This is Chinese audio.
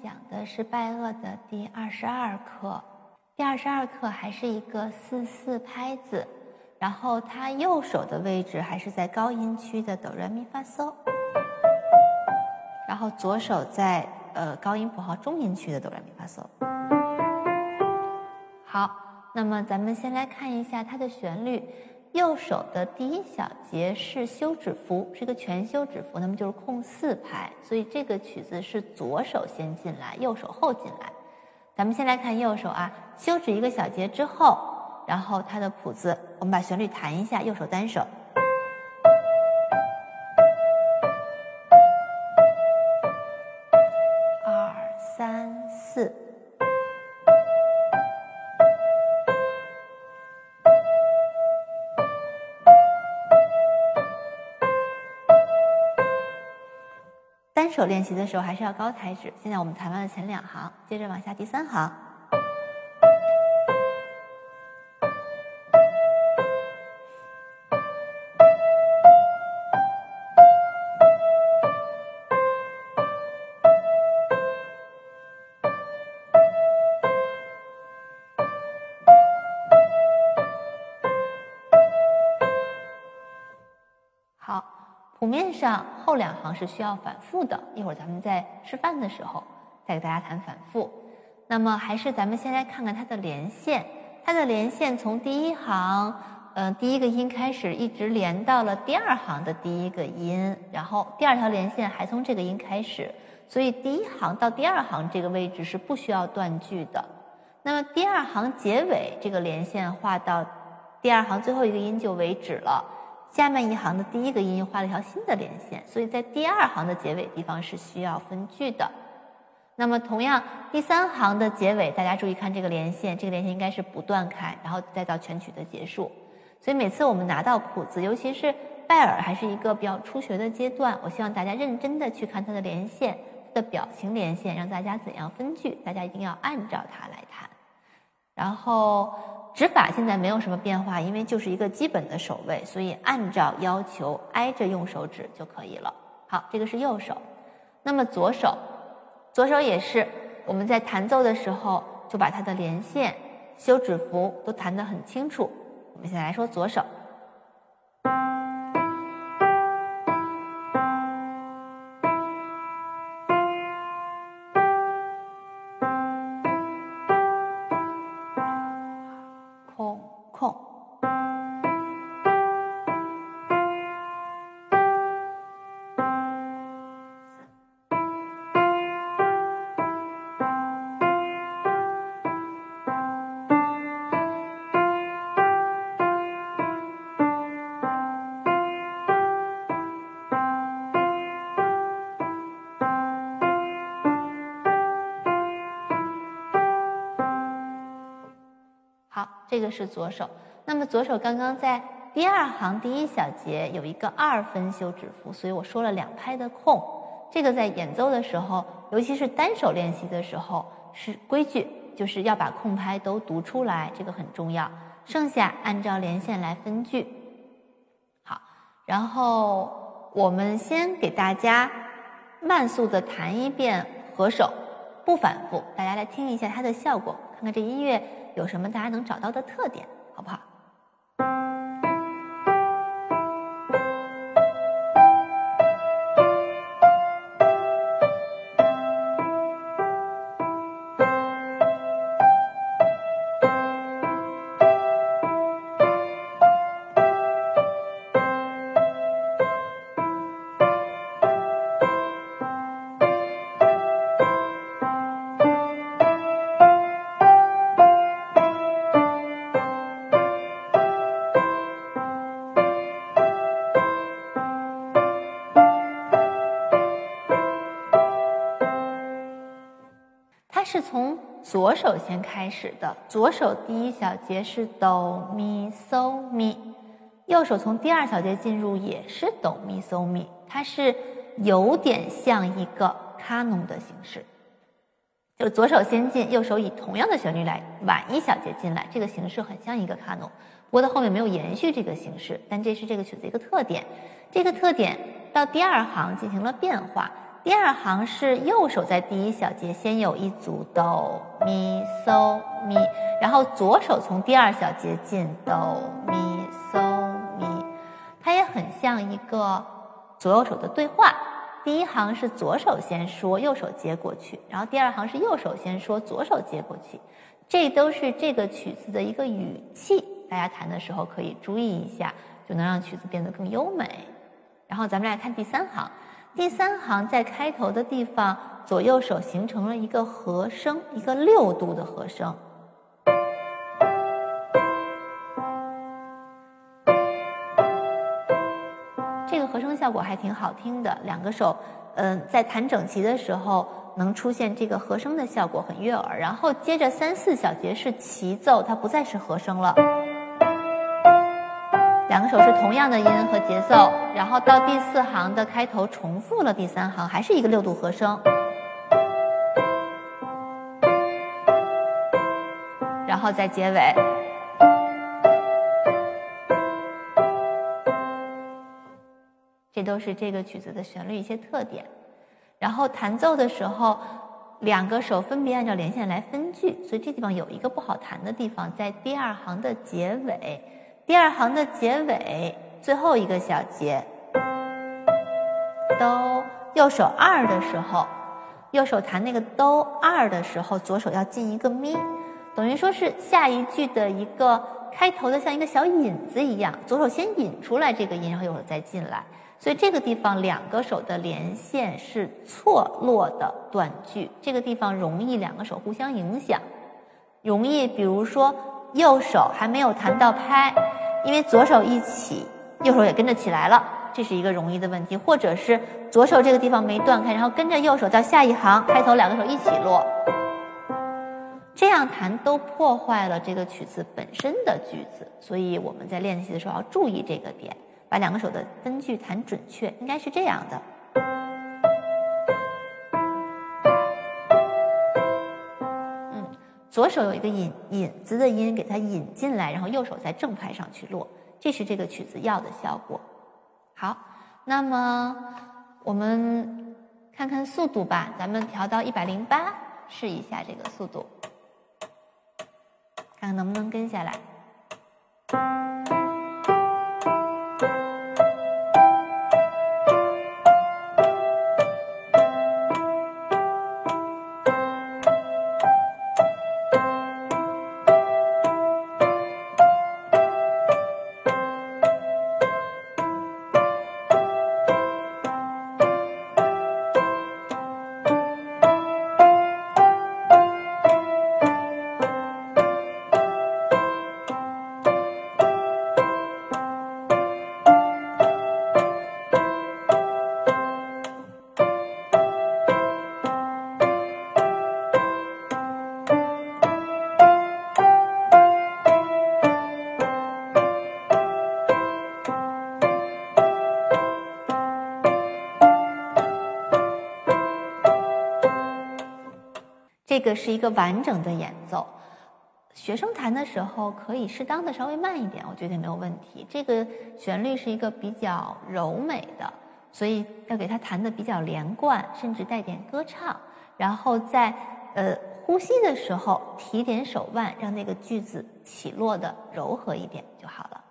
讲的是拜厄的第二十二课，第二十二课还是一个四四拍子，然后它右手的位置还是在高音区的哆来咪发嗦，然后左手在呃高音谱号中音区的哆来咪发嗦。好，那么咱们先来看一下它的旋律。右手的第一小节是休止符，是一个全休止符，那么就是空四拍，所以这个曲子是左手先进来，右手后进来。咱们先来看右手啊，休止一个小节之后，然后它的谱子，我们把旋律弹一下，右手单手，手练习的时候还是要高抬指。现在我们弹完了前两行，接着往下第三行。谱面上后两行是需要反复的，一会儿咱们在示范的时候再给大家弹反复。那么还是咱们先来看看它的连线，它的连线从第一行，嗯，第一个音开始，一直连到了第二行的第一个音，然后第二条连线还从这个音开始，所以第一行到第二行这个位置是不需要断句的。那么第二行结尾这个连线画到第二行最后一个音就为止了。下面一行的第一个音画了一条新的连线，所以在第二行的结尾地方是需要分句的。那么同样，第三行的结尾，大家注意看这个连线，这个连线应该是不断开，然后再到全曲的结束。所以每次我们拿到谱子，尤其是拜耳还是一个比较初学的阶段，我希望大家认真的去看它的连线，它的表情连线，让大家怎样分句，大家一定要按照它来弹。然后。指法现在没有什么变化，因为就是一个基本的手位，所以按照要求挨着用手指就可以了。好，这个是右手，那么左手，左手也是我们在弹奏的时候就把它的连线、休止符都弹得很清楚。我们先来说左手。这个是左手，那么左手刚刚在第二行第一小节有一个二分休止符，所以我说了两拍的空。这个在演奏的时候，尤其是单手练习的时候是规矩，就是要把空拍都读出来，这个很重要。剩下按照连线来分句。好，然后我们先给大家慢速的弹一遍合手，不反复，大家来听一下它的效果，看看这音乐。有什么大家能找到的特点，好不好？它是从左手先开始的，左手第一小节是哆咪嗦咪，右手从第二小节进入也是哆咪嗦咪，它是有点像一个卡农的形式，就左手先进，右手以同样的旋律来晚一小节进来，这个形式很像一个卡农，不过它后面没有延续这个形式，但这是这个曲子一个特点，这个特点到第二行进行了变化。第二行是右手在第一小节先有一组哆咪嗦咪，然后左手从第二小节进哆咪嗦咪，它也很像一个左右手的对话。第一行是左手先说，右手接过去，然后第二行是右手先说，左手接过去，这都是这个曲子的一个语气，大家弹的时候可以注意一下，就能让曲子变得更优美。然后咱们来看第三行。第三行在开头的地方，左右手形成了一个和声，一个六度的和声。这个和声效果还挺好听的，两个手，嗯，在弹整齐的时候能出现这个和声的效果，很悦耳。然后接着三四小节是齐奏，它不再是和声了。两个手是同样的音和节奏，然后到第四行的开头重复了第三行，还是一个六度和声，然后在结尾，这都是这个曲子的旋律一些特点。然后弹奏的时候，两个手分别按照连线来分句，所以这地方有一个不好弹的地方，在第二行的结尾。第二行的结尾最后一个小节，哆，右手二的时候，右手弹那个哆二的时候，左手要进一个咪，等于说是下一句的一个开头的像一个小引子一样，左手先引出来这个音，然后右手再进来，所以这个地方两个手的连线是错落的短句，这个地方容易两个手互相影响，容易比如说。右手还没有弹到拍，因为左手一起，右手也跟着起来了，这是一个容易的问题。或者是左手这个地方没断开，然后跟着右手到下一行开头两个手一起落，这样弹都破坏了这个曲子本身的句子。所以我们在练习的时候要注意这个点，把两个手的分句弹准确，应该是这样的。左手有一个引引子的音，给它引进来，然后右手在正拍上去落，这是这个曲子要的效果。好，那么我们看看速度吧，咱们调到一百零八，试一下这个速度，看看能不能跟下来。这个是一个完整的演奏，学生弹的时候可以适当的稍微慢一点，我觉得没有问题。这个旋律是一个比较柔美的，所以要给它弹的比较连贯，甚至带点歌唱。然后在呃呼吸的时候提点手腕，让那个句子起落的柔和一点就好了。